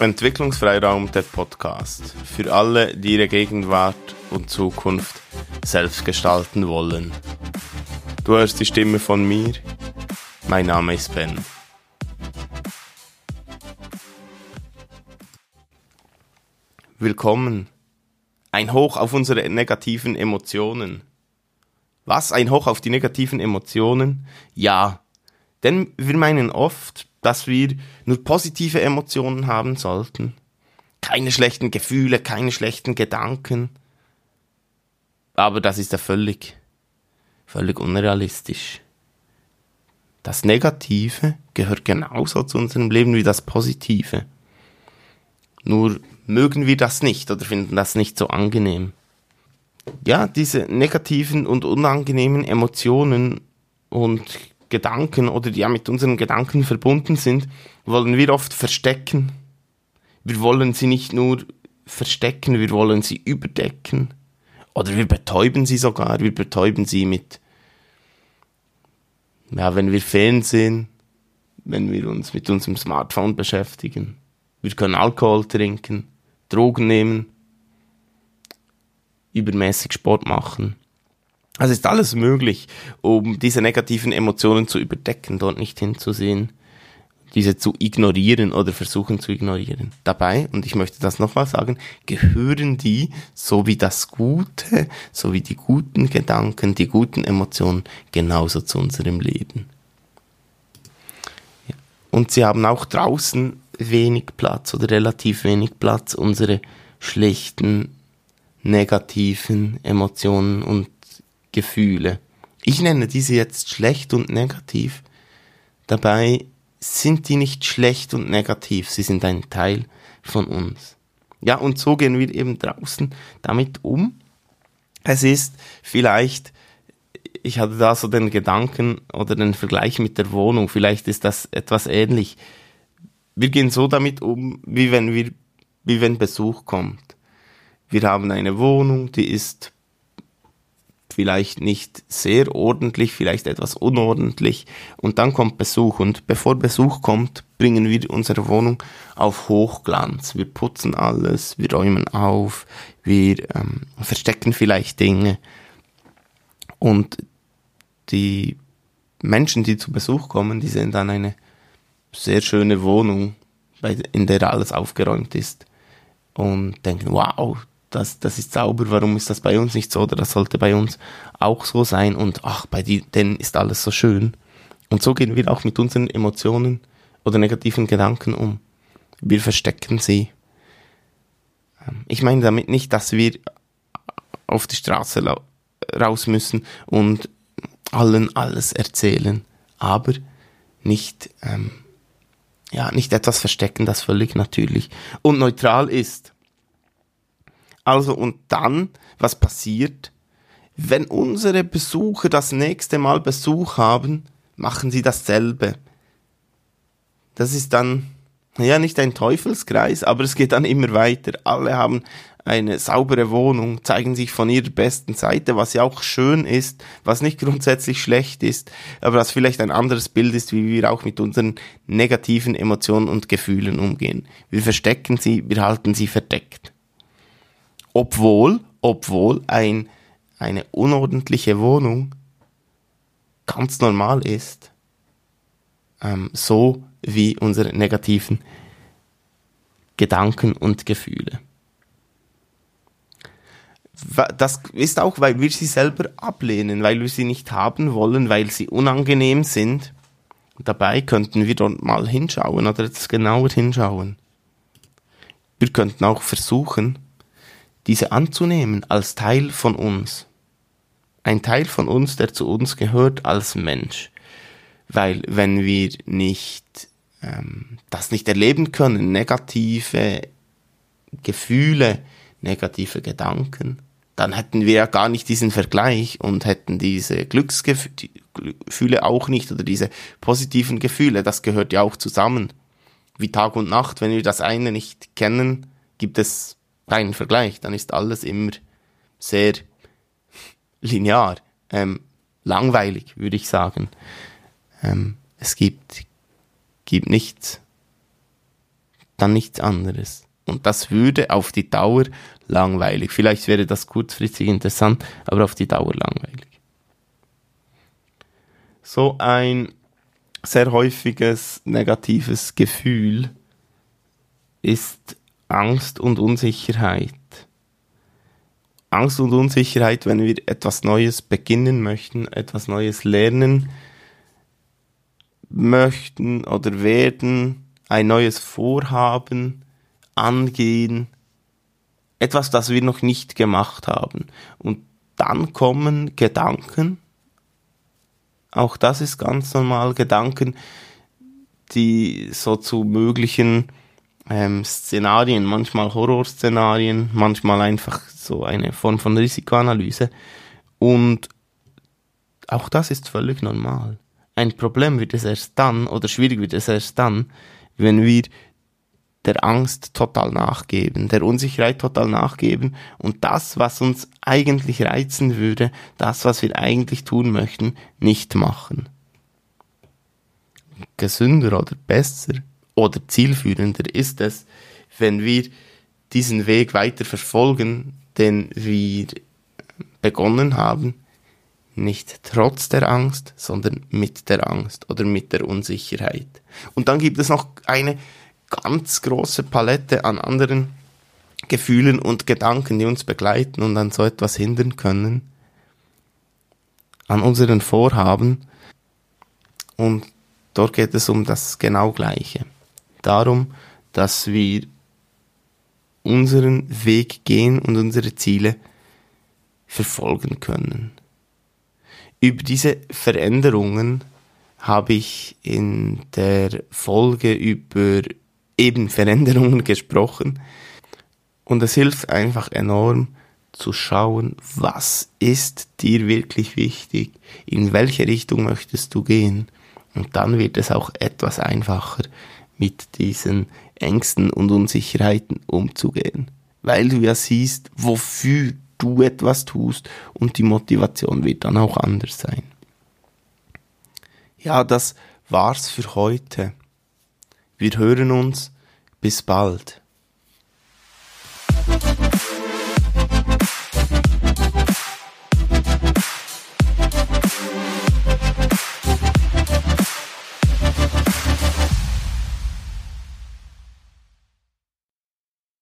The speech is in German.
Entwicklungsfreiraum der Podcast. Für alle, die ihre Gegenwart und Zukunft selbst gestalten wollen. Du hörst die Stimme von mir. Mein Name ist Ben. Willkommen. Ein Hoch auf unsere negativen Emotionen. Was? Ein Hoch auf die negativen Emotionen? Ja. Denn wir meinen oft, dass wir nur positive Emotionen haben sollten. Keine schlechten Gefühle, keine schlechten Gedanken. Aber das ist ja völlig, völlig unrealistisch. Das Negative gehört genauso zu unserem Leben wie das Positive. Nur mögen wir das nicht oder finden das nicht so angenehm. Ja, diese negativen und unangenehmen Emotionen und Gedanken oder die ja mit unseren Gedanken verbunden sind, wollen wir oft verstecken. Wir wollen sie nicht nur verstecken, wir wollen sie überdecken. Oder wir betäuben sie sogar, wir betäuben sie mit, ja, wenn wir Fernsehen, wenn wir uns mit unserem Smartphone beschäftigen. Wir können Alkohol trinken, Drogen nehmen, übermäßig Sport machen. Also ist alles möglich, um diese negativen Emotionen zu überdecken, dort nicht hinzusehen, diese zu ignorieren oder versuchen zu ignorieren. Dabei, und ich möchte das nochmal sagen, gehören die, so wie das Gute, so wie die guten Gedanken, die guten Emotionen, genauso zu unserem Leben. Und sie haben auch draußen wenig Platz oder relativ wenig Platz, unsere schlechten, negativen Emotionen und Gefühle. Ich nenne diese jetzt schlecht und negativ. Dabei sind die nicht schlecht und negativ, sie sind ein Teil von uns. Ja, und so gehen wir eben draußen damit um. Es ist vielleicht, ich hatte da so den Gedanken oder den Vergleich mit der Wohnung, vielleicht ist das etwas ähnlich. Wir gehen so damit um, wie wenn wir, wie wenn Besuch kommt. Wir haben eine Wohnung, die ist vielleicht nicht sehr ordentlich, vielleicht etwas unordentlich. Und dann kommt Besuch. Und bevor Besuch kommt, bringen wir unsere Wohnung auf Hochglanz. Wir putzen alles, wir räumen auf, wir ähm, verstecken vielleicht Dinge. Und die Menschen, die zu Besuch kommen, die sehen dann eine sehr schöne Wohnung, in der alles aufgeräumt ist. Und denken, wow, das, das ist sauber, warum ist das bei uns nicht so oder das sollte bei uns auch so sein und ach, bei denen ist alles so schön. Und so gehen wir auch mit unseren Emotionen oder negativen Gedanken um. Wir verstecken sie. Ähm, ich meine damit nicht, dass wir auf die Straße raus müssen und allen alles erzählen, aber nicht, ähm, ja, nicht etwas verstecken, das völlig natürlich und neutral ist. Also und dann, was passiert? Wenn unsere Besucher das nächste Mal Besuch haben, machen sie dasselbe. Das ist dann, ja, nicht ein Teufelskreis, aber es geht dann immer weiter. Alle haben eine saubere Wohnung, zeigen sich von ihrer besten Seite, was ja auch schön ist, was nicht grundsätzlich schlecht ist, aber was vielleicht ein anderes Bild ist, wie wir auch mit unseren negativen Emotionen und Gefühlen umgehen. Wir verstecken sie, wir halten sie verdeckt obwohl, obwohl ein, eine unordentliche Wohnung ganz normal ist, ähm, so wie unsere negativen Gedanken und Gefühle. Das ist auch, weil wir sie selber ablehnen, weil wir sie nicht haben wollen, weil sie unangenehm sind. Dabei könnten wir dort mal hinschauen oder jetzt genauer hinschauen. Wir könnten auch versuchen, diese anzunehmen als Teil von uns. Ein Teil von uns, der zu uns gehört als Mensch. Weil wenn wir nicht ähm, das nicht erleben können, negative Gefühle, negative Gedanken, dann hätten wir ja gar nicht diesen Vergleich und hätten diese Glücksgefühle auch nicht oder diese positiven Gefühle, das gehört ja auch zusammen. Wie Tag und Nacht, wenn wir das eine nicht kennen, gibt es keinen Vergleich, dann ist alles immer sehr linear, ähm, langweilig, würde ich sagen. Ähm, es gibt, gibt nichts, dann nichts anderes. Und das würde auf die Dauer langweilig. Vielleicht wäre das kurzfristig interessant, aber auf die Dauer langweilig. So ein sehr häufiges negatives Gefühl ist Angst und Unsicherheit. Angst und Unsicherheit, wenn wir etwas Neues beginnen möchten, etwas Neues lernen möchten oder werden, ein neues Vorhaben angehen, etwas, das wir noch nicht gemacht haben. Und dann kommen Gedanken, auch das ist ganz normal, Gedanken, die so zu möglichen ähm, Szenarien, manchmal Horrorszenarien, manchmal einfach so eine Form von Risikoanalyse. Und auch das ist völlig normal. Ein Problem wird es erst dann, oder schwierig wird es erst dann, wenn wir der Angst total nachgeben, der Unsicherheit total nachgeben und das, was uns eigentlich reizen würde, das, was wir eigentlich tun möchten, nicht machen. Gesünder oder besser oder zielführender ist es, wenn wir diesen Weg weiter verfolgen, den wir begonnen haben, nicht trotz der Angst, sondern mit der Angst oder mit der Unsicherheit. Und dann gibt es noch eine ganz große Palette an anderen Gefühlen und Gedanken, die uns begleiten und an so etwas hindern können, an unseren Vorhaben. Und dort geht es um das genau Gleiche. Darum, dass wir unseren Weg gehen und unsere Ziele verfolgen können. Über diese Veränderungen habe ich in der Folge über eben Veränderungen gesprochen. Und es hilft einfach enorm zu schauen, was ist dir wirklich wichtig, in welche Richtung möchtest du gehen. Und dann wird es auch etwas einfacher, mit diesen Ängsten und Unsicherheiten umzugehen. Weil du ja siehst, wofür du etwas tust und die Motivation wird dann auch anders sein. Ja, das war's für heute. Wir hören uns. Bis bald.